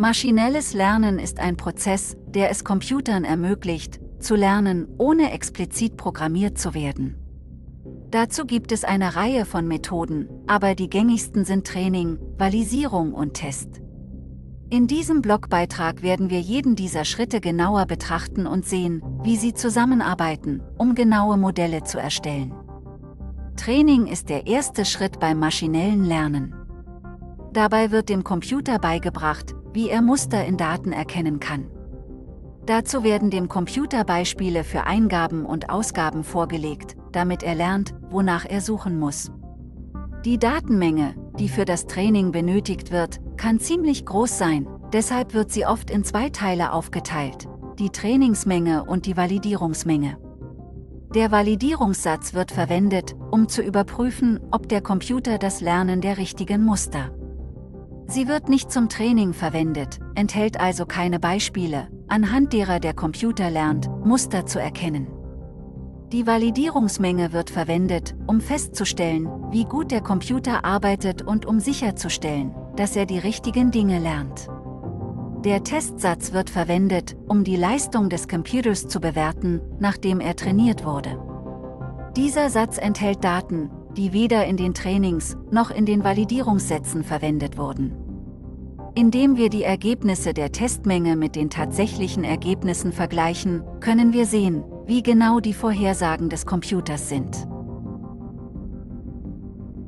Maschinelles Lernen ist ein Prozess, der es Computern ermöglicht, zu lernen, ohne explizit programmiert zu werden. Dazu gibt es eine Reihe von Methoden, aber die gängigsten sind Training, Valisierung und Test. In diesem Blogbeitrag werden wir jeden dieser Schritte genauer betrachten und sehen, wie sie zusammenarbeiten, um genaue Modelle zu erstellen. Training ist der erste Schritt beim maschinellen Lernen. Dabei wird dem Computer beigebracht, wie er Muster in Daten erkennen kann. Dazu werden dem Computer Beispiele für Eingaben und Ausgaben vorgelegt, damit er lernt, wonach er suchen muss. Die Datenmenge, die für das Training benötigt wird, kann ziemlich groß sein, deshalb wird sie oft in zwei Teile aufgeteilt, die Trainingsmenge und die Validierungsmenge. Der Validierungssatz wird verwendet, um zu überprüfen, ob der Computer das Lernen der richtigen Muster Sie wird nicht zum Training verwendet, enthält also keine Beispiele, anhand derer der Computer lernt, Muster zu erkennen. Die Validierungsmenge wird verwendet, um festzustellen, wie gut der Computer arbeitet und um sicherzustellen, dass er die richtigen Dinge lernt. Der Testsatz wird verwendet, um die Leistung des Computers zu bewerten, nachdem er trainiert wurde. Dieser Satz enthält Daten, die weder in den Trainings noch in den Validierungssätzen verwendet wurden. Indem wir die Ergebnisse der Testmenge mit den tatsächlichen Ergebnissen vergleichen, können wir sehen, wie genau die Vorhersagen des Computers sind.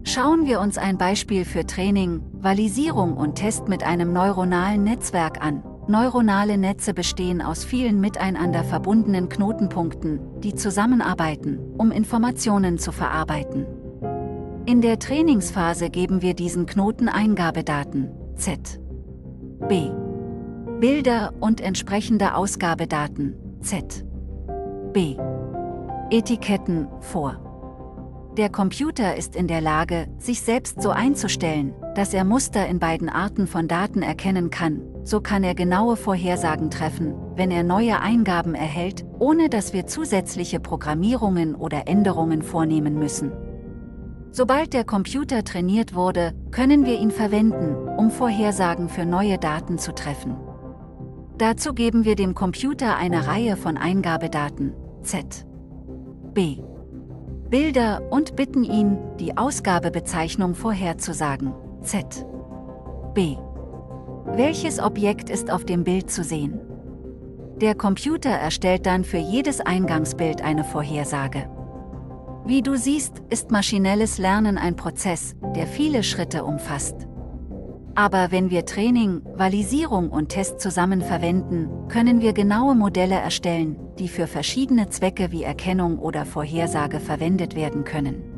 Schauen wir uns ein Beispiel für Training, Valisierung und Test mit einem neuronalen Netzwerk an. Neuronale Netze bestehen aus vielen miteinander verbundenen Knotenpunkten, die zusammenarbeiten, um Informationen zu verarbeiten. In der Trainingsphase geben wir diesen Knoten Eingabedaten, Z. B. Bilder und entsprechende Ausgabedaten, Z. B. Etiketten, vor. Der Computer ist in der Lage, sich selbst so einzustellen, dass er Muster in beiden Arten von Daten erkennen kann, so kann er genaue Vorhersagen treffen, wenn er neue Eingaben erhält, ohne dass wir zusätzliche Programmierungen oder Änderungen vornehmen müssen. Sobald der Computer trainiert wurde, können wir ihn verwenden, um Vorhersagen für neue Daten zu treffen. Dazu geben wir dem Computer eine Reihe von Eingabedaten, Z, B, Bilder und bitten ihn, die Ausgabebezeichnung vorherzusagen, Z, B. Welches Objekt ist auf dem Bild zu sehen? Der Computer erstellt dann für jedes Eingangsbild eine Vorhersage. Wie du siehst, ist maschinelles Lernen ein Prozess, der viele Schritte umfasst. Aber wenn wir Training, Valisierung und Test zusammen verwenden, können wir genaue Modelle erstellen, die für verschiedene Zwecke wie Erkennung oder Vorhersage verwendet werden können.